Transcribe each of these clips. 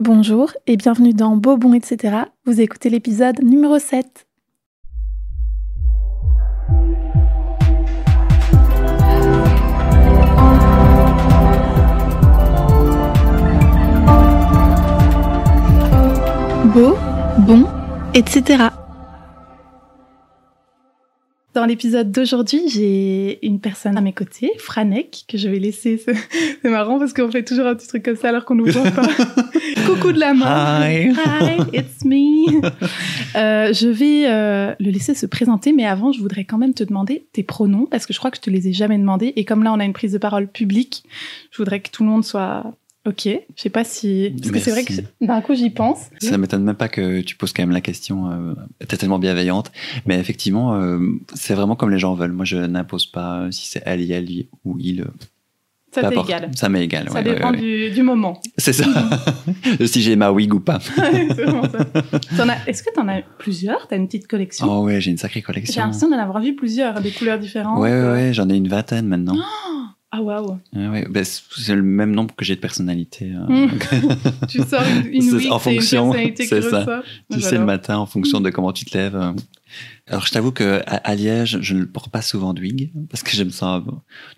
Bonjour et bienvenue dans Bobon, etc. Vous écoutez l'épisode numéro 7. Beau, bon, etc. Dans l'épisode d'aujourd'hui, j'ai une personne à mes côtés, Franek, que je vais laisser. C'est marrant parce qu'on fait toujours un petit truc comme ça alors qu'on ne voit pas. Coucou de la main. Hi. Hi, it's me. Euh, je vais euh, le laisser se présenter, mais avant, je voudrais quand même te demander tes pronoms parce que je crois que je te les ai jamais demandés. Et comme là, on a une prise de parole publique, je voudrais que tout le monde soit OK. Je sais pas si. Parce que c'est vrai que d'un coup, j'y pense. Ça m'étonne même pas que tu poses quand même la question. Euh, T'es tellement bienveillante. Mais effectivement, euh, c'est vraiment comme les gens veulent. Moi, je n'impose pas euh, si c'est elle, elle ou il. euh, Ça t'est égal. Ça m'est égal. Ça ouais, dépend ouais, ouais. Du, du moment. C'est ça. si j'ai ma wig ou pas. Est-ce que tu en as plusieurs? T'as une petite collection? Oh ouais, j'ai une sacrée J'ai collection. l'impression d'en avoir vu plusieurs, des couleurs différentes. Ouais, ouais, ouais, j'en ai une vingtaine maintenant. Ah waouh Ouais, ouais. Ben, c'est le même nombre que j'ai de personnalités. euh. Mm. Tu sors une, wig, en fonction, c'est ça. Tu sais le matin en fonction de comment tu te lèves. euh. Alors je t'avoue que à, à Liège, je ne porte pas souvent de wig parce que je me sens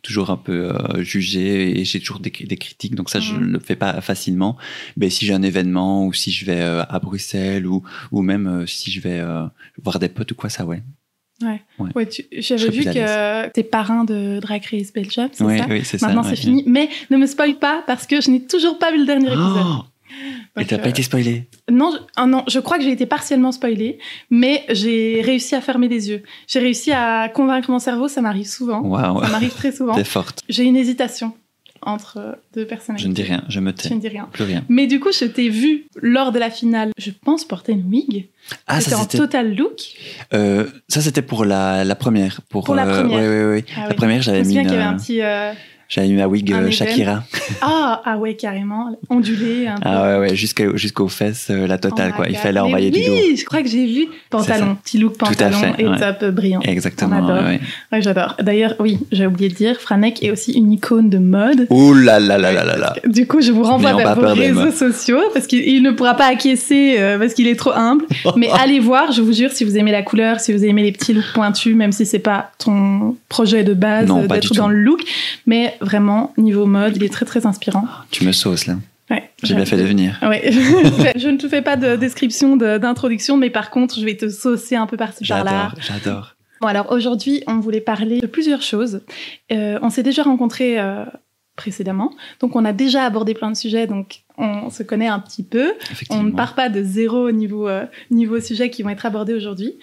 toujours un peu euh, jugé et j'ai toujours des, des critiques, donc ça je ne le fais pas facilement. Mais si j'ai un événement ou si je vais euh, à Bruxelles ou ou même euh, si je vais voir des potes ou quoi, ça ouais. Ouais. Ouais. Ouais, J'avais vu que t'es parrain de Drag Race Belgium, c'est Oui, ça oui, c'est ça. Maintenant c'est fini. Mais ne me spoil pas parce que je n'ai toujours pas vu le dernier épisode. Oh et Donc, t'as euh, pas été spoilé Non, je, ah non, je crois que j'ai été partiellement spoilée, mais j'ai réussi à fermer les yeux. J'ai réussi à convaincre mon cerveau, ça m'arrive souvent. Ça m'arrive très souvent. t'es forte. J'ai une hésitation entre euh, deux personnalités. Je ne dis rien, je me Je tais. ne dis rien. Plus rien. Mais du coup, je t'ai vu lors de la finale, je pense, porter une wig. Ah, c'était en total look. euh, ça c'était pour la, la première. Pour, Pour la euh, première. ouais, ouais, ouais. Ah La oui. première, Je j'avais me mis, souviens une, qu'il y avait un euh, petit. euh, j'avais mis ma wig euh. Shakira. Ah, ah ouais, carrément. Ondulé, un peu. Ah ouais, ouais, jusqu'au- jusqu'aux fesses, euh, la totale, Oh quoi. Il fallait envoyer oui, du lourd. je crois que j'ai vu pantalon, petit look pantalon fait, et ouais. top brillant. Exactement. On adore. ouais, j'adore. D'ailleurs, oui, j'ai oublié de dire, Franek est aussi une icône de mode. Ouh là là là là là là. Du coup, je vous renvoie vers vos réseaux sociaux parce qu'il il ne pourra pas acquiescer euh, parce qu'il est trop humble. Mais allez voir, je vous jure, si vous aimez la couleur, si vous aimez les petits looks pointus, même si c'est pas ton projet de base d'être dans tout. le look, mais vraiment niveau mode, il est très très inspirant. Tu me sauces, là. Ouais, J'ai bien fait de venir. Ouais. je ne te fais pas de description de- d'introduction, mais par contre, je vais te saucer un peu par-ci par-là. J'adore, j'adore. Bon, alors aujourd'hui, on voulait parler de plusieurs choses. Euh, on s'est déjà rencontrés euh, précédemment, donc on a déjà abordé plein de sujets, donc on se connaît un petit peu. On ne part pas de zéro niveau, euh, niveau sujet qui vont être abordés aujourd'hui.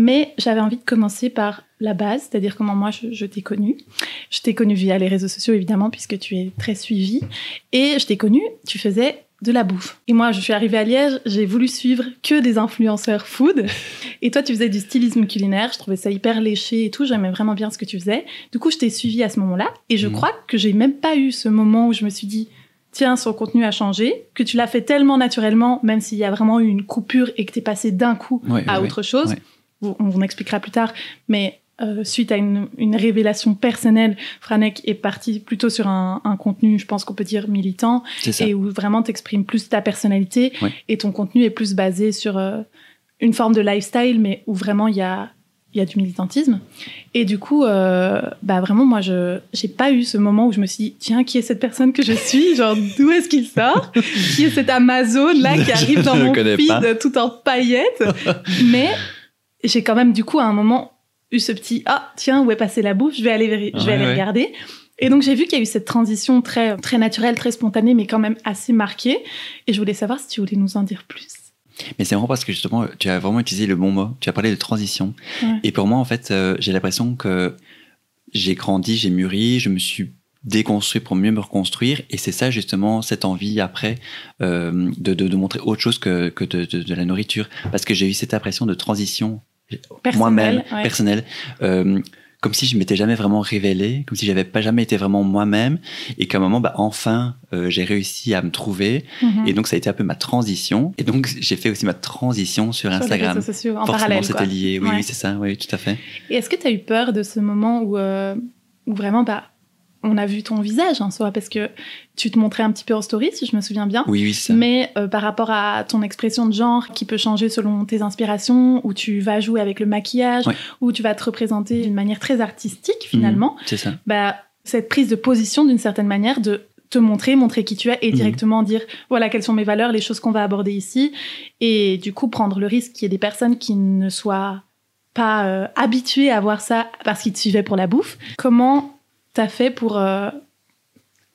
Mais j'avais envie de commencer par la base, c'est-à-dire comment moi je, je t'ai connue. Je t'ai connue via les réseaux sociaux évidemment, puisque tu es très suivie. Et je t'ai connue, tu faisais de la bouffe. Et moi, je suis arrivée à Liège, j'ai voulu suivre que des influenceurs food. Et toi, tu faisais du stylisme culinaire, je trouvais ça hyper léché et tout, j'aimais vraiment bien ce que tu faisais. Du coup, je t'ai suivie à ce moment-là. Et je Mhm. crois que j'ai même pas eu ce moment où je me suis dit, tiens, son contenu a changé, que tu l'as fait tellement naturellement, même s'il y a vraiment eu une coupure et que t'es passé d'un coup Ouais, à ouais, autre chose. ouais. On expliquera plus tard, mais euh, suite à une, une révélation personnelle, Franek est parti plutôt sur un, un contenu, je pense qu'on peut dire militant, et où vraiment t'exprimes plus ta personnalité, Ouais. et ton contenu est plus basé sur euh, une forme de lifestyle, mais où vraiment il y a il y a du militantisme. Et du coup, euh, bah vraiment, moi, je j'ai pas eu ce moment où je me suis dit, tiens, qui est cette personne que je suis? Genre, d'où est-ce qu'il sort? Qui est cette Amazon là qui arrive dans mon feed pas. tout en paillettes? Mais j'ai quand même, du coup, à un moment, eu ce petit, ah, tiens, où est passée la bouffe? Je vais aller, je vais aller ouais. regarder. Et donc, j'ai vu qu'il y a eu cette transition très, très naturelle, très spontanée, mais quand même assez marquée. Et je voulais savoir si tu voulais nous en dire plus. Mais c'est marrant parce que justement, tu as vraiment utilisé le bon mot. Tu as parlé de transition. Ouais. Et pour moi, en fait, euh, j'ai l'impression que j'ai grandi, j'ai mûri, je me suis déconstruit pour mieux me reconstruire. Et c'est ça, justement, cette envie après euh, de, de, de montrer autre chose que, que de, la nourriture. Parce que j'ai eu cette impression de transition moi-même, ouais. personnelle. Euh, comme si je m'étais jamais vraiment révélé, comme si j'avais pas jamais été vraiment moi-même, et qu'à un moment, bah, enfin, euh, j'ai réussi à me trouver, Mhm. et donc ça a été un peu ma transition, et donc j'ai fait aussi ma transition sur, Sur les Instagram. réseaux sociaux, en Forcément, parallèle. c'était lié, oui, Ouais. oui, c'est ça, oui, tout à fait. Et est-ce que tu as eu peur de ce moment où, euh, où vraiment, bah, on a vu ton visage en soi parce que tu te montrais un petit peu en story, si je me souviens bien. Oui, oui, ça. Mais euh, par rapport à ton expression de genre qui peut changer selon tes inspirations, où tu vas jouer avec le maquillage, où tu vas te représenter d'une manière très artistique finalement, C'est ça. bah, cette prise de position d'une certaine manière de te montrer, montrer qui tu es et Mhm. directement dire voilà quelles sont mes valeurs, les choses qu'on va aborder ici et du coup prendre le risque qu'il y ait des personnes qui ne soient pas euh, habituées à voir ça parce qu'ils te suivaient pour la bouffe. Comment t'as fait pour euh,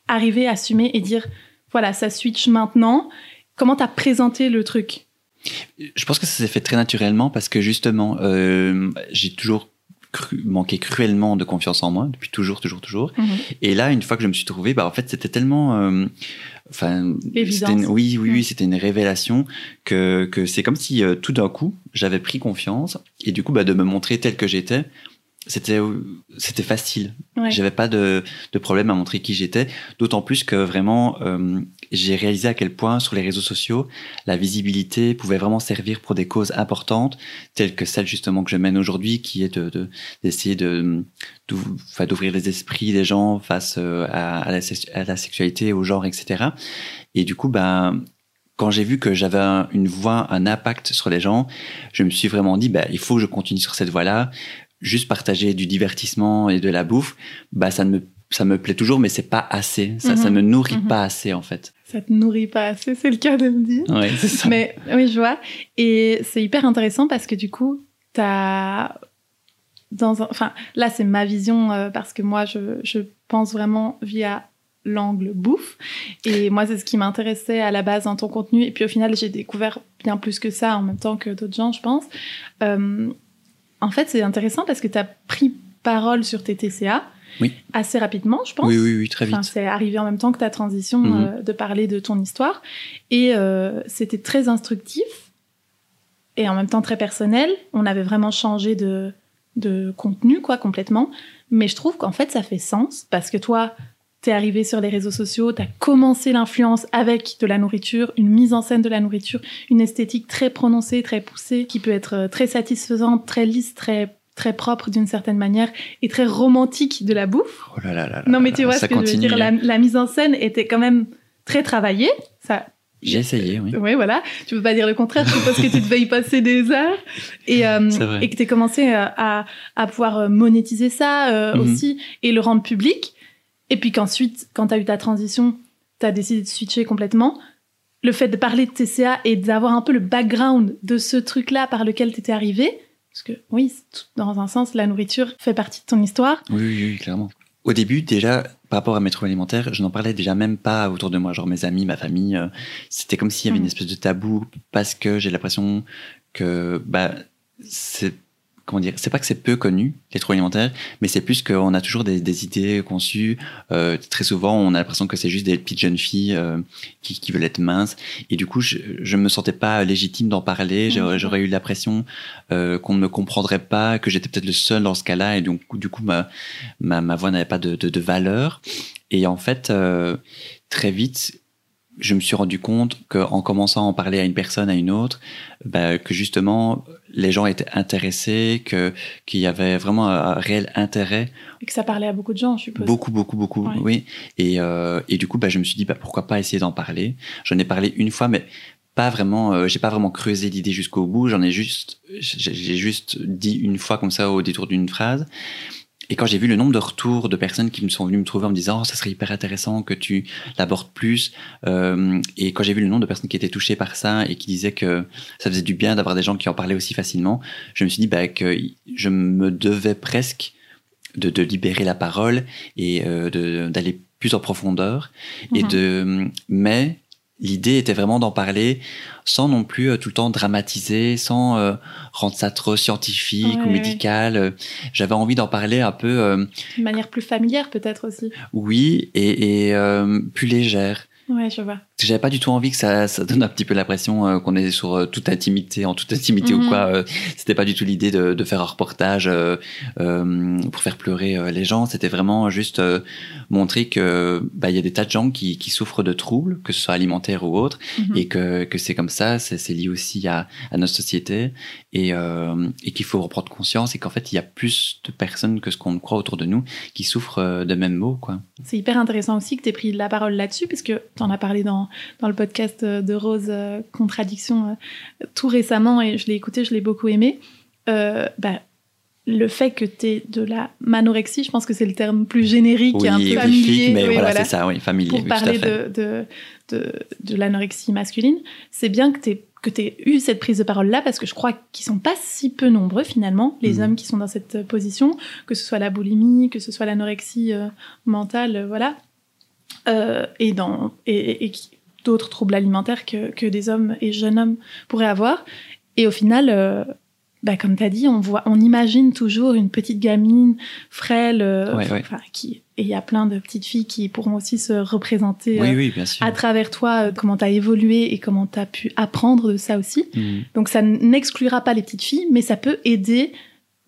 arriver à assumer et dire voilà ça switch maintenant. Comment t'as présenté le truc? Je pense que ça s'est fait très naturellement parce que justement, euh, j'ai toujours cru, manqué cruellement de confiance en moi depuis toujours, toujours, toujours. Et là, une fois que je me suis trouvé, bah en fait, c'était tellement, euh, enfin, une- oui, oui, oui, c'était une révélation que que c'est comme si euh, tout d'un coup, j'avais pris confiance et du coup, bah de me montrer tel que j'étais, c'était c'était facile. Ouais. J'avais pas de, de problème à montrer qui j'étais, d'autant plus que vraiment euh, j'ai réalisé à quel point sur les réseaux sociaux la visibilité pouvait vraiment servir pour des causes importantes telles que celle justement que je mène aujourd'hui, qui est de de- d'essayer de, d'ouvrir les esprits des gens face euh, à, à la, sex- à la sexualité, au genre, etc. Et du coup, ben quand j'ai vu que j'avais un- une voix, un impact sur les gens, je me suis vraiment dit, bah, il faut que je continue sur cette voie-là. Juste partager du divertissement et de la bouffe, bah, ça ne me, ça me plaît toujours, mais c'est pas assez. Ça, ça Mhm. me nourrit Mhm. pas assez, en fait. Ça te nourrit pas assez, c'est le cas de me dire. Ouais, c'est ça. Mais oui, je vois. Et c'est hyper intéressant parce que du coup, t'as dans un... enfin là c'est ma vision euh, parce que moi je, je pense vraiment via l'angle bouffe et moi c'est ce qui m'intéressait à la base dans ton contenu et puis au final j'ai découvert bien plus que ça en même temps que d'autres gens je pense Euh, en fait c'est intéressant parce que tu as pris parole sur tes TCA Oui. assez rapidement je pense Oui, oui, oui, très vite. Enfin, c'est arrivé en même temps que ta transition Mhm. euh, de parler de ton histoire. Et euh, c'était très instructif et en même temps très personnel. On avait vraiment changé de, de contenu, quoi, complètement. Mais je trouve qu'en fait, ça fait sens parce que toi, t'es arrivé sur les réseaux sociaux, t'as commencé l'influence avec de la nourriture, une mise en scène de la nourriture, une esthétique très prononcée, très poussée, qui peut être euh, très satisfaisante, très lisse, très très propre d'une certaine manière et très romantique de la bouffe. Oh là là là Non, mais tu vois ce que je veux dire. La, la mise en scène était quand même très travaillée. Ça, J'ai essayé, oui. oui, voilà. Tu peux pas dire le contraire. Je suppose que tu devais y passer des heures et, euh, C'est vrai. et que tu commencé euh, à, à pouvoir euh, monétiser ça euh, Mhm. aussi et le rendre public. Et puis qu'ensuite, quand tu as eu ta transition, tu as décidé de switcher complètement. Le fait de parler de TCA et d'avoir un peu le background de ce truc-là par lequel tu étais arrivé, parce que oui, tout- dans un sens, la nourriture fait partie de ton histoire. Oui, oui, oui, clairement. Au début, déjà, par rapport à mes troubles alimentaires, je n'en parlais déjà même pas autour de moi. Genre mes amis, ma famille, euh, c'était comme s'il y avait une espèce de tabou parce que j'ai l'impression que bah c'est comment dire, c'est pas que c'est peu connu les troubles alimentaires, mais c'est plus qu'on a toujours des, des idées conçues. Euh, très souvent, on a l'impression que c'est juste des petites jeunes filles euh, qui, qui veulent être minces. Et du coup, je, je me sentais pas légitime d'en parler. J'aurais, Mhm. j'aurais eu l'impression euh, qu'on ne me comprendrait pas, que j'étais peut-être le seul dans ce cas-là, et donc du coup, ma, ma, ma voix n'avait pas de, de, de valeur. Et en fait, euh, très vite, je me suis rendu compte qu'en commençant à en parler à une personne, à une autre, bah, que justement, les gens étaient intéressés, que qu'il y avait vraiment un, réel intérêt Et que ça parlait à beaucoup de gens, je suppose. Beaucoup, beaucoup, beaucoup, Ouais. oui. Et, euh, et du coup, bah, je me suis dit, bah, pourquoi pas essayer d'en parler. J'en ai parlé une fois, mais pas vraiment, euh, j'ai pas vraiment creusé l'idée jusqu'au bout. J'en ai juste, j'ai juste dit une fois comme ça au détour d'une phrase. Et quand j'ai vu le nombre de retours de personnes qui me sont venues me trouver en me disant, oh, ça serait hyper intéressant que tu l'abordes plus. Euh, et quand j'ai vu le nombre de personnes qui étaient touchées par ça et qui disaient que ça faisait du bien d'avoir des gens qui en parlaient aussi facilement, je me suis dit bah, que je me devais presque de, de libérer la parole et euh, d'aller plus en profondeur. Et Mhm. de, mais l'idée était vraiment d'en parler sans non plus euh, tout le temps dramatiser, sans euh, rendre ça trop scientifique Ouais, ou médical. Euh, J'avais envie d'en parler un peu, De manière plus familière, peut-être aussi. oui, et, et plus légère. Ouais, je vois. Que j'avais pas du tout envie que ça, ça donne un petit peu l'impression euh, qu'on est sur euh, toute intimité, en toute intimité ou Mhm. quoi. Euh, C'était pas du tout l'idée de, de faire un reportage euh, euh, pour faire pleurer les gens. C'était vraiment juste montrer que bah il y a des tas de gens qui, qui souffrent de troubles, que ce soit alimentaires ou autres, Mhm. et que, que c'est comme ça. C'est lié aussi à, à notre société et, et qu'il faut reprendre conscience et qu'en fait il y a plus de personnes que ce qu'on croit autour de nous qui souffrent de mêmes maux, quoi. C'est hyper intéressant aussi que tu aies pris la parole là-dessus, parce que tu en as parlé dans, dans le podcast euh, de Rose euh, Contradiction euh, tout récemment, et je l'ai écouté, je l'ai beaucoup aimé. Bah, le fait que tu aies de la manorexie, je pense que c'est le terme plus générique et un peu oui, familier. mais oui, voilà, voilà. c'est ça, oui, familier. pour oui, parler de, de, de, de l'anorexie masculine, c'est bien que tu que aies eu cette prise de parole-là, parce que je crois qu'ils sont pas si peu nombreux finalement, les Mhm. hommes qui sont dans cette position, que ce soit la boulimie, que ce soit l'anorexie euh, mentale, euh, voilà, Euh, et, dans, et, et- d'autres troubles alimentaires que, que des hommes et jeunes hommes pourraient avoir. Et au final, euh, bah, comme tu as dit, on, voit, on imagine toujours une petite gamine frêle, euh, Ouais, ouais. enfin, qui, et il y a plein de petites filles qui pourront aussi se représenter Oui, euh, oui, bien sûr. à travers toi, euh, comment tu as évolué et comment tu as pu apprendre de ça aussi. Mhm. Donc ça n'exclura pas les petites filles, mais ça peut aider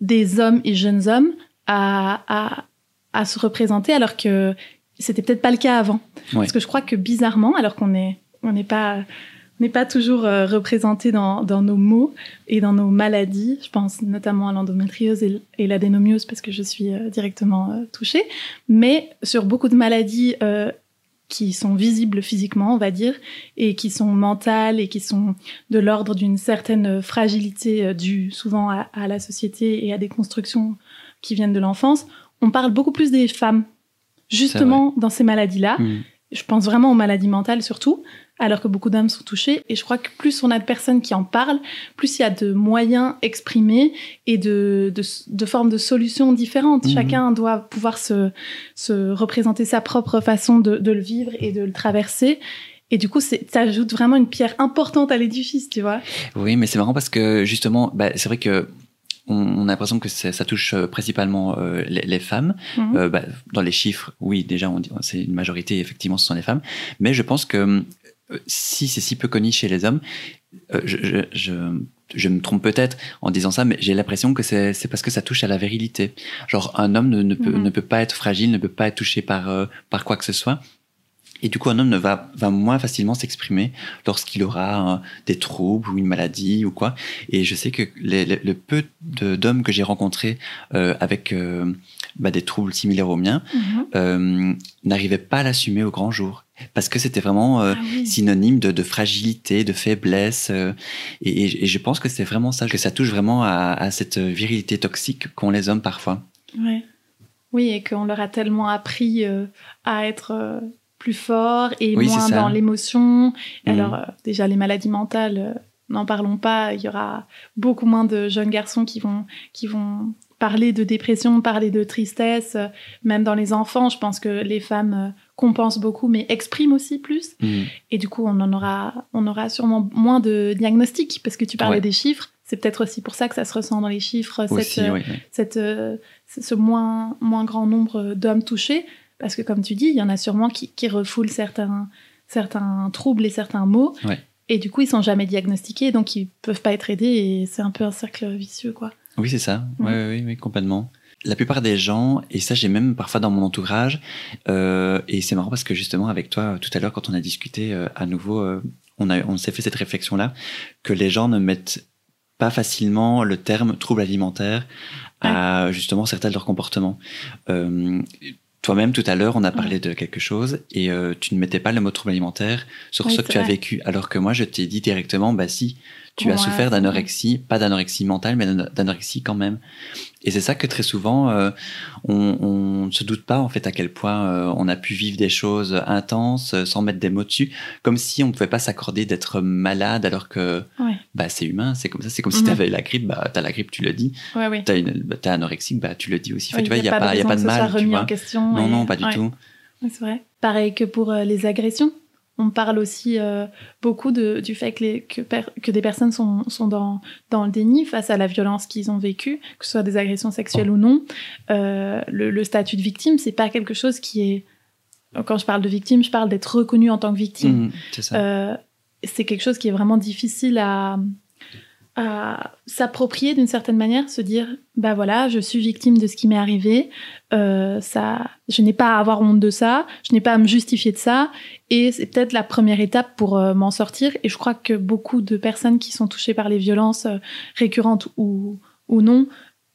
des hommes et jeunes hommes à, à, à se représenter alors que c'était peut-être pas le cas avant. Ouais. Parce que je crois que bizarrement, alors qu'on est on n'est pas on n'est pas toujours euh, représenté dans, dans nos mots et dans nos maladies. Je pense notamment à l'endométriose et, et l'adénomiose parce que je suis euh, directement euh, touchée. Mais sur beaucoup de maladies euh, qui sont visibles physiquement, on va dire, et qui sont mentales et qui sont de l'ordre d'une certaine fragilité due souvent à, à la société et à des constructions qui viennent de l'enfance, on parle beaucoup plus des femmes, justement dans ces maladies-là. Mhm. Je pense vraiment aux maladies mentales surtout, alors que beaucoup d'hommes sont touchés. Et je crois que plus on a de personnes qui en parlent, plus il y a de moyens exprimés et de, de, de formes de solutions différentes. Mhm. Chacun doit pouvoir se, se représenter sa propre façon de, de le vivre et de le traverser. Et du coup, ça ajoute vraiment une pierre importante à l'édifice, tu vois. Oui, mais c'est marrant parce que justement, bah, c'est vrai que on, a l'impression que ça touche euh, principalement euh, les, les femmes. Mhm. Euh, bah, dans les chiffres, oui, déjà, c'est une majorité, effectivement, ce sont les femmes. Mais je pense que euh, si c'est si peu connu chez les hommes, je, je, je, je me trompe peut-être en disant ça, mais j'ai l'impression que c'est parce que ça touche à la virilité. Genre, un homme ne, ne, peut, Mhm. ne peut pas être fragile, ne peut pas être touché par, par quoi que ce soit. Et du coup, un homme ne va, va moins facilement s'exprimer lorsqu'il aura euh, des troubles ou une maladie ou quoi. Et je sais que le peu d'hommes que j'ai rencontrés euh, avec euh, bah, des troubles similaires aux miens Mhm. n'arrivaient pas à l'assumer au grand jour. Parce que c'était vraiment Ah oui. synonyme de, de fragilité, de faiblesse. et, je pense que c'est vraiment ça, que ça touche vraiment à, à cette virilité toxique qu'ont les hommes parfois. Ouais. Oui, et qu'on leur a tellement appris à être plus forts et Oui, moins dans l'émotion. Mhm. Alors, euh, déjà, les maladies mentales, euh, n'en parlons pas. Il y aura beaucoup moins de jeunes garçons qui vont, qui vont parler de dépression, parler de tristesse. euh, même dans les enfants, je pense que les femmes compensent beaucoup, mais expriment aussi plus. Mhm. Et du coup, on en aura, on aura sûrement moins de diagnostics, parce que tu parlais Ouais. des chiffres. C'est peut-être aussi pour ça que ça se ressent dans les chiffres, Aussi, cette, oui, oui. cette, ce ce moins, moins grand nombre d'hommes touchés, parce que comme tu dis, il y en a sûrement qui, qui refoulent certains, certains troubles et certains maux, Ouais. et du coup ils sont jamais diagnostiqués, donc ils peuvent pas être aidés, et c'est un peu un cercle vicieux, quoi. Oui, c'est ça. Mhm. Oui, oui, oui, complètement. La plupart des gens, et ça j'ai même parfois dans mon entourage, euh, et c'est marrant parce que justement avec toi tout à l'heure quand on a discuté euh, à nouveau, euh, on, a, on s'est fait cette réflexion-là, que les gens ne mettent pas facilement le terme trouble alimentaire à justement certains de leurs comportements. Euh, Toi-même, tout à l'heure, on a parlé de quelque chose et euh, tu ne mettais pas le mot trouble alimentaire sur Oui, ce que tu as vécu. Alors que moi, je t'ai dit directement, bah si, tu as souffert d'anorexie, pas d'anorexie mentale, mais d'ano- d'anorexie quand même. Et c'est ça que très souvent, euh, on, ne se doute pas en fait à quel point euh, on a pu vivre des choses intenses euh, sans mettre des mots dessus, comme si on ne pouvait pas s'accorder d'être malade alors que Ouais, bah, c'est humain, c'est comme ça. C'est comme si Mhm. tu avais la grippe, bah, tu as la grippe, tu le dis. ouais, ouais. Tu as, anorexique, bah, tu le dis aussi. Enfin, il n'y a, pas, y a raison pas que de mal. Tu remis vois. en question. Non, et- non, pas du tout. C'est vrai. Pareil que pour euh, les agressions. On parle aussi euh, beaucoup de, du fait que, les, que, per- que des personnes sont, sont dans, dans le déni face à la violence qu'ils ont vécue, que ce soit des agressions sexuelles ou non. Euh, le, le statut de victime, c'est pas quelque chose qui est quand je parle de victime, je parle d'être reconnue en tant que victime. C'est ça. Euh, c'est quelque chose qui est vraiment difficile à, à s'approprier d'une certaine manière, se dire bah voilà, je suis victime de ce qui m'est arrivé, euh, ça, je n'ai pas à avoir honte de ça, je n'ai pas à me justifier de ça, et c'est peut-être la première étape pour euh, m'en sortir. Et je crois que beaucoup de personnes qui sont touchées par les violences euh, récurrentes ou, ou non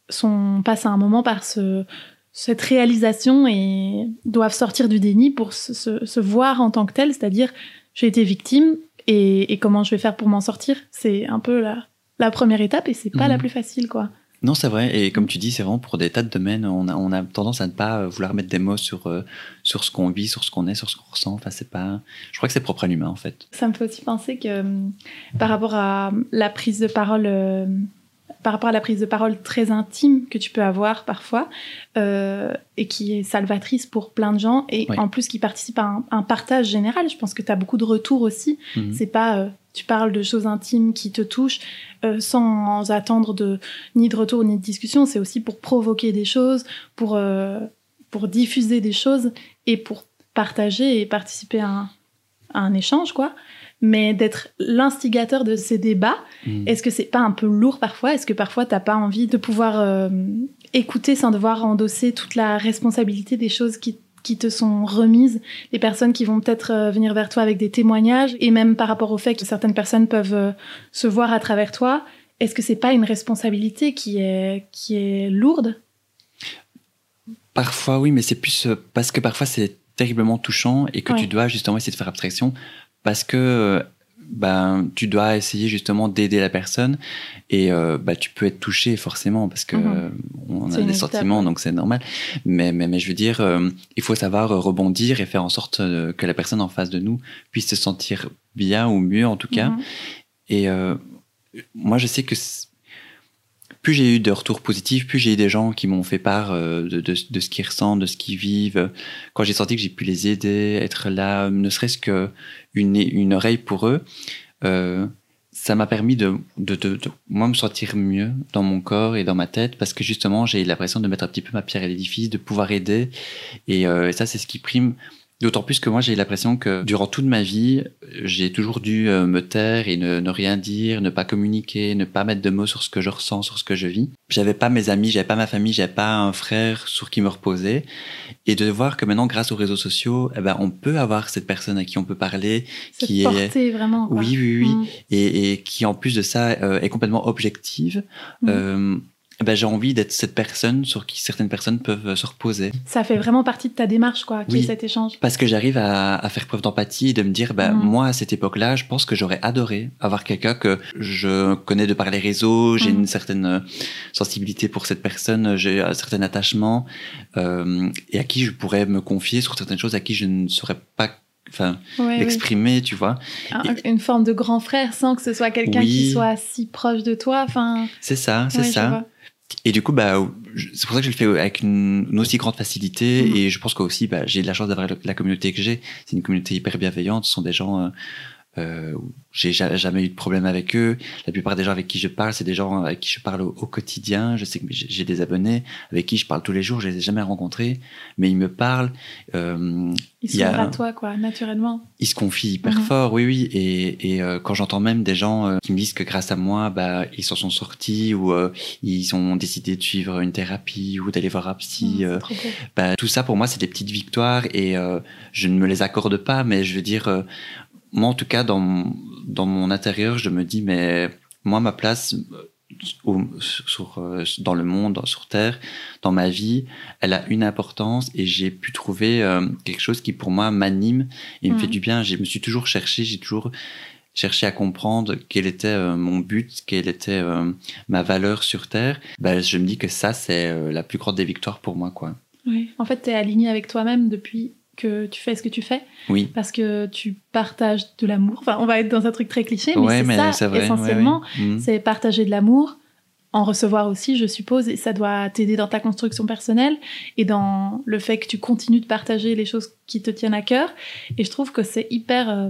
sont passent à un moment par ce, cette réalisation et doivent sortir du déni pour se, se, se voir en tant que tel, c'est-à-dire j'ai été victime et, et, comment je vais faire pour m'en sortir? C'est un peu la, la première étape et c'est pas Mhm. la plus facile, quoi. Non, c'est vrai. Et comme tu dis, c'est vraiment pour des tas de domaines. On a, on a tendance à ne pas vouloir mettre des mots sur, euh, sur ce qu'on vit, sur ce qu'on est, sur ce qu'on ressent. Enfin, c'est pas. Je crois que c'est propre à l'humain, en fait. Ça me fait aussi penser que hum, par rapport à la prise de parole, euh, par rapport à la prise de parole très intime que tu peux avoir parfois, euh, et qui est salvatrice pour plein de gens, et Oui. en plus qui participe à un, un partage général. Je pense que tu as beaucoup de retours aussi. Mhm. C'est pas euh, tu parles de choses intimes qui te touchent euh, sans attendre de ni de retour ni de discussion. C'est aussi pour provoquer des choses, pour euh, pour diffuser des choses et pour partager et participer à un, à un échange, quoi. Mais d'être l'instigateur de ces débats, Mhm. est-ce que c'est pas un peu lourd parfois? Est-ce que parfois t'as pas envie de pouvoir euh, écouter sans devoir endosser toute la responsabilité des choses qui, qui te sont remises Les personnes qui vont peut-être euh, venir vers toi avec des témoignages et même par rapport au fait que certaines personnes peuvent euh, se voir à travers toi, est-ce que c'est pas une responsabilité qui est, qui est lourde? Parfois, oui, mais c'est plus euh, parce que parfois c'est terriblement touchant et que Ouais. tu dois justement essayer de faire abstraction parce que ben, tu dois essayer justement d'aider la personne et euh, bah, tu peux être touché forcément parce que Mhm. euh, on a des sentiments donc c'est normal. Mais, mais, mais je veux dire, euh, il faut savoir rebondir et faire en sorte que la personne en face de nous puisse se sentir bien ou mieux en tout cas. Mhm. Et euh, moi, je sais que plus j'ai eu de retours positifs, plus j'ai eu des gens qui m'ont fait part euh, de, ce qu'ils ressentent, de ce qu'ils vivent. Quand j'ai senti que j'ai pu les aider, être là, ne serait-ce que une, oreille pour eux, euh, ça m'a permis de, de, de, de, moi me sentir mieux dans mon corps et dans ma tête parce que justement j'ai eu l'impression de mettre un petit peu ma pierre à l'édifice, de pouvoir aider. Et, euh, et ça, c'est ce qui prime. D'autant plus que moi, j'ai l'impression que durant toute ma vie, j'ai toujours dû euh, me taire et ne, ne rien dire, ne pas communiquer, ne pas mettre de mots sur ce que je ressens, sur ce que je vis. J'avais pas mes amis, j'avais pas ma famille, j'avais pas un frère sur qui me reposer. Et de voir que maintenant, grâce aux réseaux sociaux, eh ben, on peut avoir cette personne à qui on peut parler, Cette qui est, portée vraiment. quoi. oui, oui, oui, Mhm. et, et qui en plus de ça euh, est complètement objective. Mhm. Euh, ben, j'ai envie d'être cette personne sur qui certaines personnes peuvent euh, se reposer. Ça fait vraiment partie de ta démarche, quoi, qui Oui. est cet échange. Parce que j'arrive à, à faire preuve d'empathie et de me dire, bah, Mhm. moi, à cette époque-là, je pense que j'aurais adoré avoir quelqu'un que je connais de par les réseaux, j'ai Mhm. une certaine euh, sensibilité pour cette personne, j'ai un certain attachement, euh, et à qui je pourrais me confier sur certaines choses à qui je ne saurais pas enfin, Ouais, oui. l'exprimer, tu vois. Un- Une forme de grand frère sans que ce soit quelqu'un Oui. qui soit si proche de toi. Enfin, C'est ça, c'est ouais, ça. Et du coup, bah, c'est pour ça que je le fais avec une, une aussi grande facilité. Mhm. Et je pense qu'aussi, bah, j'ai de la chance d'avoir la communauté que j'ai. C'est une communauté hyper bienveillante. Ce sont des gens, euh, j'ai ja- jamais eu de problème avec eux. La plupart des gens avec qui je parle, c'est des gens avec qui je parle au, au quotidien. Je sais que j'ai des abonnés avec qui je parle tous les jours. Je les ai jamais rencontrés, mais ils me parlent. Euh, Il Il y a- s'ouvre à toi, quoi, naturellement. ils se confient hyper Mhm. fort, oui, oui. Et, et euh, quand j'entends même des gens euh, qui me disent que grâce à moi, bah, ils s'en sont sortis ou euh, ils ont décidé de suivre une thérapie ou d'aller voir un psy, Mm, euh, beau. bah, tout ça pour moi, c'est des petites victoires et je ne me les accorde pas, mais je veux dire, moi en tout cas, dans mon, dans mon intérieur, je me dis, mais moi, ma place euh, au- sur, euh, dans le monde, sur Terre, dans ma vie, elle a une importance et j'ai pu trouver euh, quelque chose qui pour moi m'anime et me Mhm. fait du bien. Je me suis toujours cherché, j'ai toujours cherché à comprendre quel était euh, mon but, quelle était euh, ma valeur sur Terre. Bah, je me dis que ça, c'est la plus grande des victoires pour moi, quoi. Oui. En fait, tu es aligné avec toi-même depuis que tu fais ce que tu fais Oui. parce que tu partages de l'amour. Enfin, on va être dans un truc très cliché, mais ouais, c'est ça, vrai. essentiellement. ouais. Mhm. C'est partager de l'amour, en recevoir aussi, je suppose, et ça doit t'aider dans ta construction personnelle et dans le fait que tu continues de partager les choses qui te tiennent à cœur. Et je trouve que c'est hyper, euh,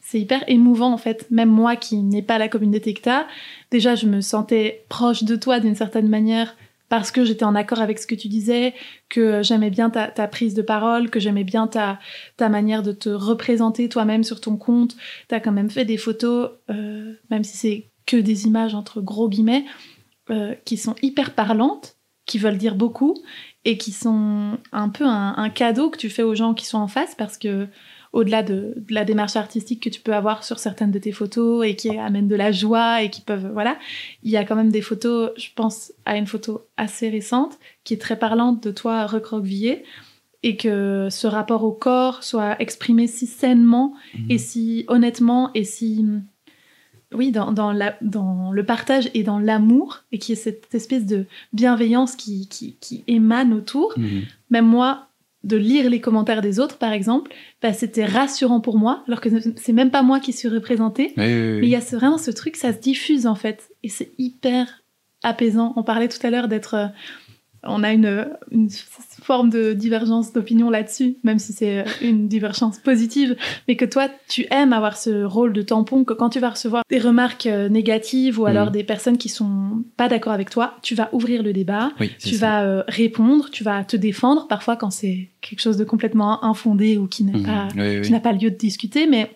c'est hyper émouvant en fait. Même moi qui n'ai pas la communauté que t'as, déjà je me sentais proche de toi d'une certaine manière parce que j'étais en accord avec ce que tu disais, que j'aimais bien ta, prise de parole, que j'aimais bien ta, manière de te représenter toi-même sur ton compte. Tu as quand même fait des photos, euh, même si c'est que des images entre gros guillemets, euh, qui sont hyper parlantes, qui veulent dire beaucoup et qui sont un peu un, cadeau que tu fais aux gens qui sont en face parce que au-delà de, la démarche artistique que tu peux avoir sur certaines de tes photos et qui amènent de la joie et qui peuvent voilà il y a quand même des photos je pense à une photo assez récente qui est très parlante de toi recroquevillé et que ce rapport au corps soit exprimé si sainement mhm. et si honnêtement et si oui, dans, dans, la, dans le partage et dans l'amour, et qui est cette espèce de bienveillance qui, qui, qui émane autour. Mhm. Même moi, de lire les commentaires des autres, par exemple, bah, c'était rassurant pour moi, alors que c'est même pas moi qui suis représentée. Mais il y a vraiment ce truc, ça se diffuse en fait, et c'est hyper apaisant. On parlait tout à l'heure d'être euh, on a une, forme de divergence d'opinion là-dessus, même si c'est une divergence positive, mais que toi, tu aimes avoir ce rôle de tampon, que quand tu vas recevoir des remarques euh, négatives ou alors mm. des personnes qui sont pas d'accord avec toi, tu vas ouvrir le débat, tu vas euh, répondre, tu vas te défendre, parfois quand c'est quelque chose de complètement infondé ou qui n'a mm. pas, pas lieu de discuter, mais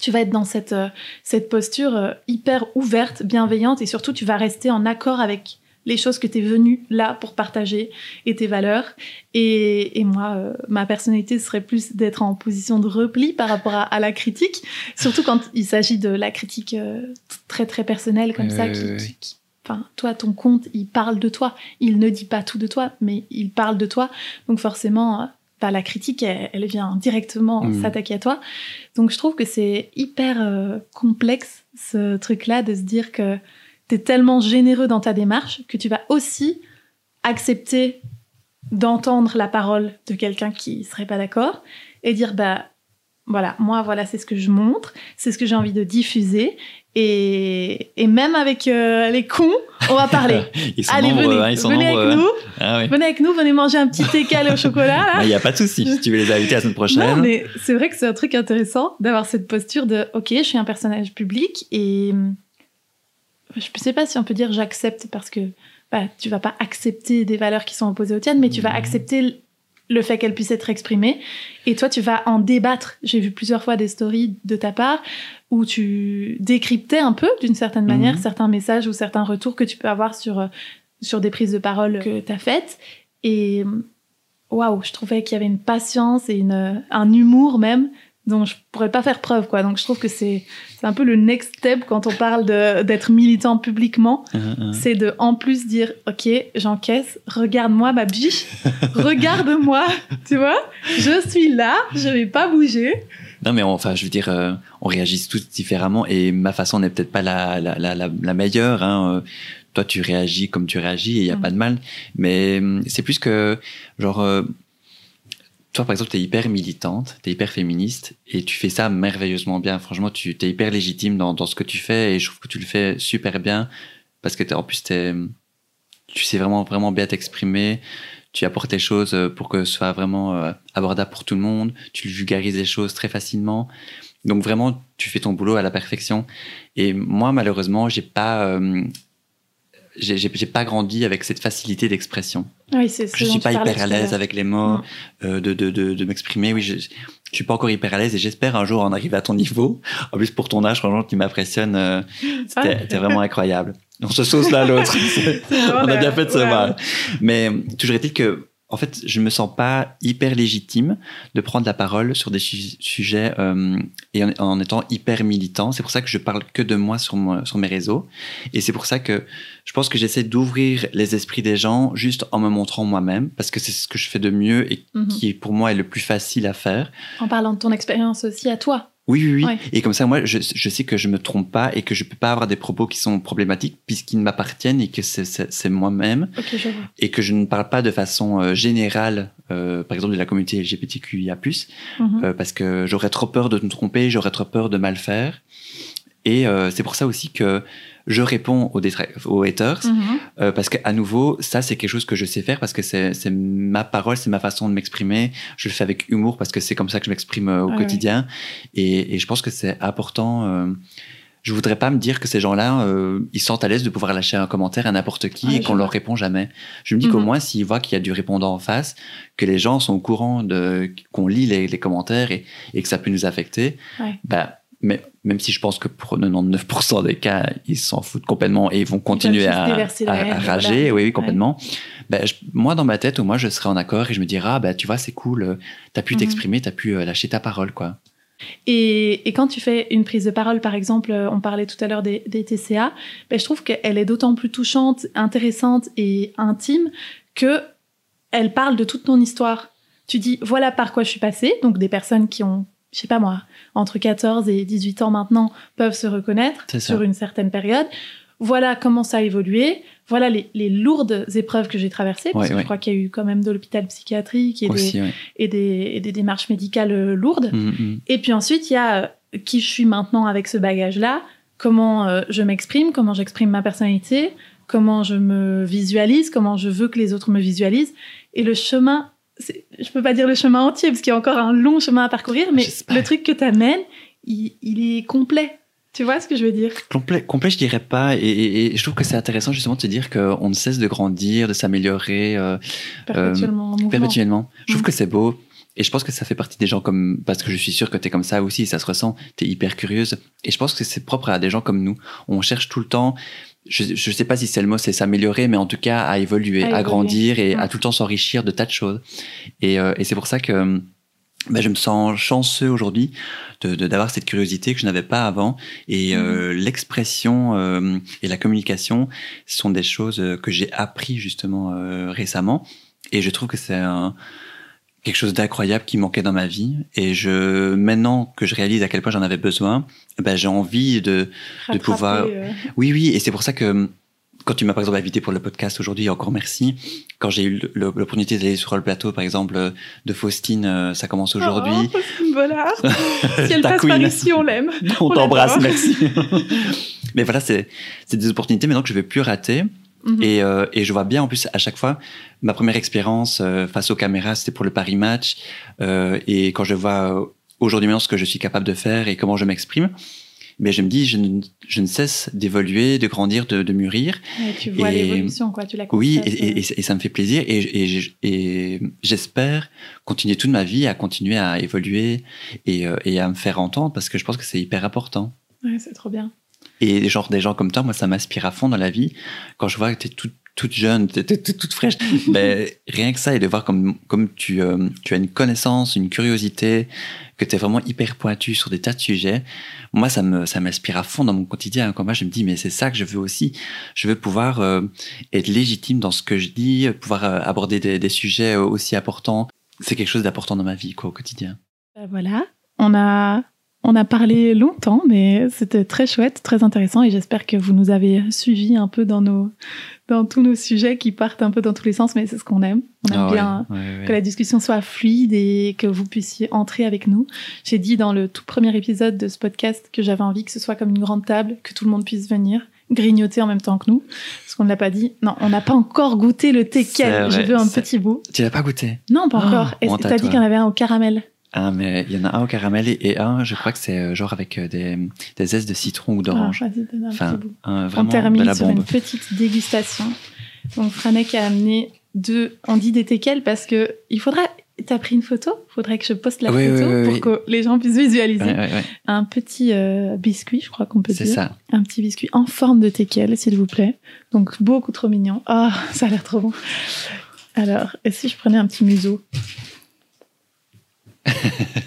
tu vas être dans cette, euh, cette posture hyper ouverte, bienveillante, et surtout, tu vas rester en accord avec les choses que tu es venu là pour partager et tes valeurs. Et, moi, euh, ma personnalité serait plus d'être en position de repli par rapport à, la critique, surtout quand il s'agit de la critique euh, très très personnelle comme ça, qui, enfin, toi, ton compte, il parle de toi. Il ne dit pas tout de toi, mais il parle de toi. Donc forcément, euh, bah, la critique, elle, vient directement mmh. s'attaquer à toi. Donc je trouve que c'est hyper complexe ce truc-là de se dire que tu es tellement généreux dans ta démarche que tu vas aussi accepter d'entendre la parole de quelqu'un qui serait pas d'accord et dire bah voilà, moi voilà, c'est ce que je montre, c'est ce que j'ai envie de diffuser et, et même avec euh, les cons, on va parler. Allez, venez, hein, venez avec nous. Ah venez avec nous, venez manger un petit thé calé au chocolat. Il n'y a pas de souci, si tu veux les inviter la semaine prochaine. Non, mais c'est vrai que c'est un truc intéressant d'avoir cette posture de OK, je suis un personnage public et je ne sais pas si on peut dire j'accepte parce que bah, tu vas pas accepter des valeurs qui sont opposées aux tiennes, mais tu vas mmh. accepter le fait qu'elles puissent être exprimées et toi tu vas en débattre. J'ai vu plusieurs fois des stories de ta part où tu décryptais un peu d'une certaine mmh. manière certains messages ou certains retours que tu peux avoir sur euh, sur des prises de parole que tu as faites et waouh, je trouvais qu'il y avait une patience et une, un humour même dont je pourrais pas faire preuve quoi donc je trouve que c'est c'est un peu le next step quand on parle d'être militant publiquement uh-huh, uh-huh. c'est de en plus dire ok j'encaisse regarde-moi ma biche regarde-moi tu vois je suis là je vais pas bouger non mais enfin je veux dire euh, on réagit tous différemment et ma façon n'est peut-être pas la la, la, la, meilleure hein. Euh, toi tu réagis comme tu réagis et il y a mm. pas de mal mais hum, c'est plus que genre euh, toi, par exemple, tu es hyper militante, tu es hyper féministe et tu fais ça merveilleusement bien. Franchement, tu es hyper légitime dans, ce que tu fais et je trouve que tu le fais super bien parce que en plus, tu sais vraiment, vraiment bien t'exprimer. Tu apportes tes choses pour que ce soit vraiment euh, abordable pour tout le monde. Tu vulgarises les choses très facilement. Donc vraiment, tu fais ton boulot à la perfection. Et moi, malheureusement, j'ai pas euh, j'ai pas grandi avec cette facilité d'expression. Oui, c'est Je suis pas hyper à l'aise avec les mots, euh, de, de, de, de m'exprimer. Oui, je, je suis pas encore hyper à l'aise et j'espère un jour en arriver à ton niveau. En plus, pour ton âge, franchement, tu m'impressionnes. Euh, C'était vraiment incroyable. On se sauce l'un l'autre. On a bien fait de se voir. Mais toujours est-il que en fait, je me sens pas hyper légitime de prendre la parole sur des sujets euh, et en, étant hyper militant. C'est pour ça que je parle que de moi sur, sur mes réseaux. Et c'est pour ça que je pense que j'essaie d'ouvrir les esprits des gens juste en me montrant moi-même, parce que c'est ce que je fais de mieux et mhm. qui pour moi est le plus facile à faire. En parlant de ton expérience aussi à toi. Oui, oui, oui. Et comme ça, moi, je, je, sais que je me trompe pas et que je peux pas avoir des propos qui sont problématiques puisqu'ils m'appartiennent et que c'est moi-même. Okay, et que je ne parle pas de façon euh, générale, euh, par exemple, de la communauté LGBTQIA+, mhm. euh, parce que j'aurais trop peur de me tromper, j'aurais trop peur de mal faire. Et euh, c'est pour ça aussi que je réponds aux, aux haters mhm. euh, parce qu'à nouveau, ça c'est quelque chose que je sais faire parce que c'est ma parole, c'est ma façon de m'exprimer. Je le fais avec humour parce que c'est comme ça que je m'exprime euh, au quotidien. Et, et, je pense que c'est important. Euh, je voudrais pas me dire que ces gens-là, euh, ils sentent à l'aise de pouvoir lâcher un commentaire à n'importe qui Ouais, et qu'on leur répond jamais. Je me dis qu'au Mhm. moins, s'ils voient qu'il y a du répondant en face, que les gens sont au courant de, qu'on lit les, les commentaires et, et que ça peut nous affecter, Ouais. bah, mais, même si je pense que pour 99% des cas, ils s'en foutent complètement et ils vont continuer à, à- rager, oui, oui, Ouais. complètement. Je- moi, dans ma tête, au moins, je serais en accord et je me dirais, ah, bah, tu vois, c'est cool, euh, t'as pu Mhm. t'exprimer, t'as pu euh, lâcher ta parole, quoi. Et, et quand tu fais une prise de parole, par exemple, euh, on parlait tout à l'heure des, des TCA, ben, je trouve qu'elle est d'autant plus touchante, intéressante et intime que elle parle de toute ton histoire. Tu dis, voilà par quoi je suis passée. Donc, des personnes qui ont, je sais pas moi, entre 14 et 18 ans maintenant peuvent se reconnaître sur une certaine période. Voilà comment ça a évolué. Voilà les, les lourdes épreuves que j'ai traversées. Parce que ouais. je crois qu'il y a eu quand même de l'hôpital psychiatrique et, des, ouais. et, des, et des démarches médicales euh, lourdes. Mhm, mhm. Et puis ensuite, il y a euh, qui je suis maintenant avec ce bagage-là, comment euh, je m'exprime, comment j'exprime ma personnalité, comment je me visualise, comment je veux que les autres me visualisent. Et le chemin, je peux pas dire le chemin entier parce qu'il y a encore un long chemin à parcourir, mais le truc que tu amènes, il, il est complet. Tu vois ce que je veux dire? Complet, complet, je dirais pas. Et, et- et je trouve que c'est intéressant justement de se dire qu'on ne cesse de grandir, de s'améliorer euh, Perpétuellement mouvement. perpétuellement. Je trouve Mhm. que c'est beau. Et je pense que ça fait partie des gens comme, parce que je suis sûr que tu es comme ça aussi, ça se ressent, tu es hyper curieuse. Et je pense que c'est propre à des gens comme nous. On cherche tout le temps, je, je sais pas si c'est le mot, c'est s'améliorer, mais en tout cas à évoluer, À à, évoluer. grandir et à tout le temps s'enrichir de tas de choses. Et, euh, et c'est pour ça que ben, je me sens chanceux aujourd'hui de de- d'avoir cette curiosité que je n'avais pas avant. Et euh, l'expression euh, et la communication sont des choses euh, que j'ai appris justement euh, récemment. Et je trouve que c'est un, quelque chose d'incroyable qui manquait dans ma vie. Et je, maintenant que je réalise à quel point j'en avais besoin, ben, j'ai envie de, Rattraper, pouvoir- euh, oui, oui, et c'est pour ça que quand tu m'as par exemple invité pour le podcast aujourd'hui, encore merci. Quand j'ai eu l'opportunité d'aller sur le plateau, par exemple, de Faustine, euh, ça commence aujourd'hui. Oh, Faustine Bollard. si elle passe par ici, on l'aime. On on t'embrasse, merci. Mais voilà, c'est c'est des opportunités maintenant que je vais plus rater. Mhm. Et, euh, et je vois bien en plus à chaque fois ma première expérience euh, face aux caméras, c'était pour le Paris Match. Euh, et quand je vois aujourd'hui maintenant ce que je suis capable de faire et comment je m'exprime, mais je me dis, je ne, je ne cesse d'évoluer, de grandir, de, de mûrir. Ouais, tu vois et- l'évolution, quoi. Tu la Oui, et, et- et ça me fait plaisir. Et, et, et j'espère continuer toute ma vie à continuer à évoluer et, et à me faire entendre parce que je pense que c'est hyper important. Ouais, c'est trop bien. Et des gens, des gens comme toi, moi, ça m'inspire à fond dans la vie. Quand je vois que tu es toute, toute jeune, tu es, toute fraîche, ben, rien que ça, et de voir comme, comme tu, euh, tu as une connaissance, une curiosité, que tu es vraiment hyper pointu sur des tas de sujets, moi, ça me ça m'inspire à fond dans mon quotidien. Quand moi, je me dis, mais c'est ça que je veux aussi. Je veux pouvoir euh, être légitime dans ce que je dis, pouvoir euh, aborder des, des sujets aussi importants. C'est quelque chose d'important dans ma vie, quoi, au quotidien. Ben voilà, on a, on a parlé longtemps, mais c'était très chouette, très intéressant, et j'espère que vous nous avez suivis un peu dans, nos, dans tous nos sujets qui partent un peu dans tous les sens, mais c'est ce qu'on aime. On aime Ah bien ouais, ouais. que la discussion soit fluide et que vous puissiez entrer avec nous. J'ai dit dans le tout premier épisode de ce podcast que j'avais envie que ce soit comme une grande table, que tout le monde puisse venir grignoter en même temps que nous. Parce qu'on ne l'a pas dit. Non, on n'a pas encore goûté le quel. Je veux un petit bout. Tu l'as pas goûté? Non, pas Oh, encore. Et honte à t'as dit qu'il y en avait un au caramel. Ah, mais il y en a un au caramel et, et un, je crois que c'est euh, genre avec euh, des, des zestes de citron ou Ah, d'orange. un Enfin, un- On vraiment de termine la sur bombe. une petite dégustation. Donc Franek a amené deux. On dit des teckels parce que il faudra. T'as pris une photo? Faudrait que je poste la Oui, photo oui, oui, pour que les gens puissent visualiser. Un petit euh, biscuit, je crois qu'on peut C'est dire. ça. Un petit biscuit en forme de teckel, s'il vous plaît. Donc beaucoup trop mignon. Ah, ça a l'air trop bon. Alors, et si je prenais un petit museau?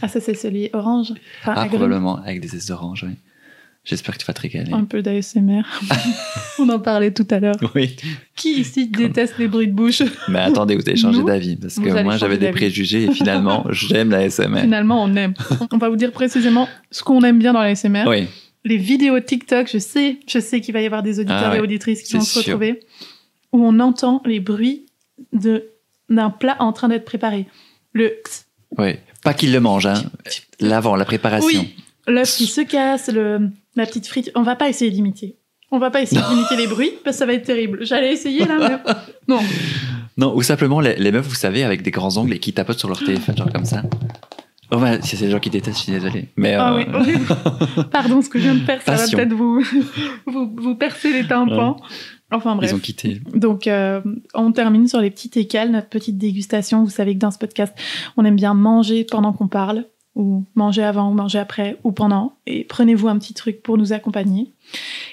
Ah, ça c'est celui orange. Enfin, Ah, agrume. probablement, avec des zestes d'orange, oui. J'espère que tu vas te régaler. Un peu d'ASMR. On en parlait tout à l'heure. Oui. Qui ici déteste les bruits de bouche? Mais attendez, vous allez changer Nous, d'avis. Parce que moi, j'avais des préjugés et finalement, j'aime la SMR. Finalement, on aime. On va vous dire précisément ce qu'on aime bien dans la SMR. Oui. Les vidéos TikTok, je sais, je sais qu'il va y avoir des auditeurs Ah ouais, et auditrices qui vont se retrouver où on entend les bruits d'un plat en train d'être préparé. Le Oui. Pas qu'il le mange, hein. L'avant, la préparation. oui, l'œuf qui se casse, le, la petite frite. On va pas essayer d'imiter. On va pas essayer d'imiter les bruits parce que ça va être terrible. J'allais essayer là, mais non. Non, ou simplement les, les meufs, vous savez, avec des grands ongles et qui tapotent sur leur téléphone, genre comme ça. Oh, bah, c'est les gens qui détestent, je suis désolé. Mais, Ah euh, oui, horrible. Pardon, ce que je viens de faire, ça va peut-être vous, vous, vous percer les tympans. Enfin bref. ils ont quitté. Donc, euh, on termine sur les petites écales, notre petite dégustation. Vous savez que dans ce podcast, on aime bien manger pendant qu'on parle, ou manger avant, ou manger après, ou pendant. Et prenez-vous un petit truc pour nous accompagner.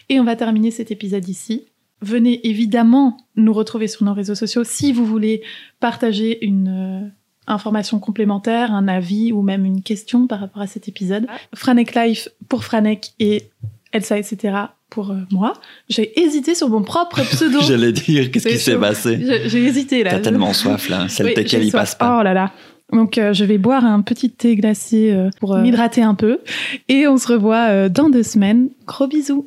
Et on va terminer cet épisode ici. Venez évidemment nous retrouver sur nos réseaux sociaux si vous voulez partager une euh, information complémentaire, un avis ou même une question par rapport à cet épisode. Franek Life pour Franek et Elsa, etc. pour euh, moi. J'ai hésité sur mon propre pseudo. J'allais dire, qu'est-ce qui C'est s'est passé J'ai hésité là. T'as tellement soif là, laquelle j'ai il soif. passe pas. Oh là là. Donc euh, je vais boire un petit thé glacé euh, pour m'hydrater un peu. Et on se revoit dans deux semaines. Gros bisous.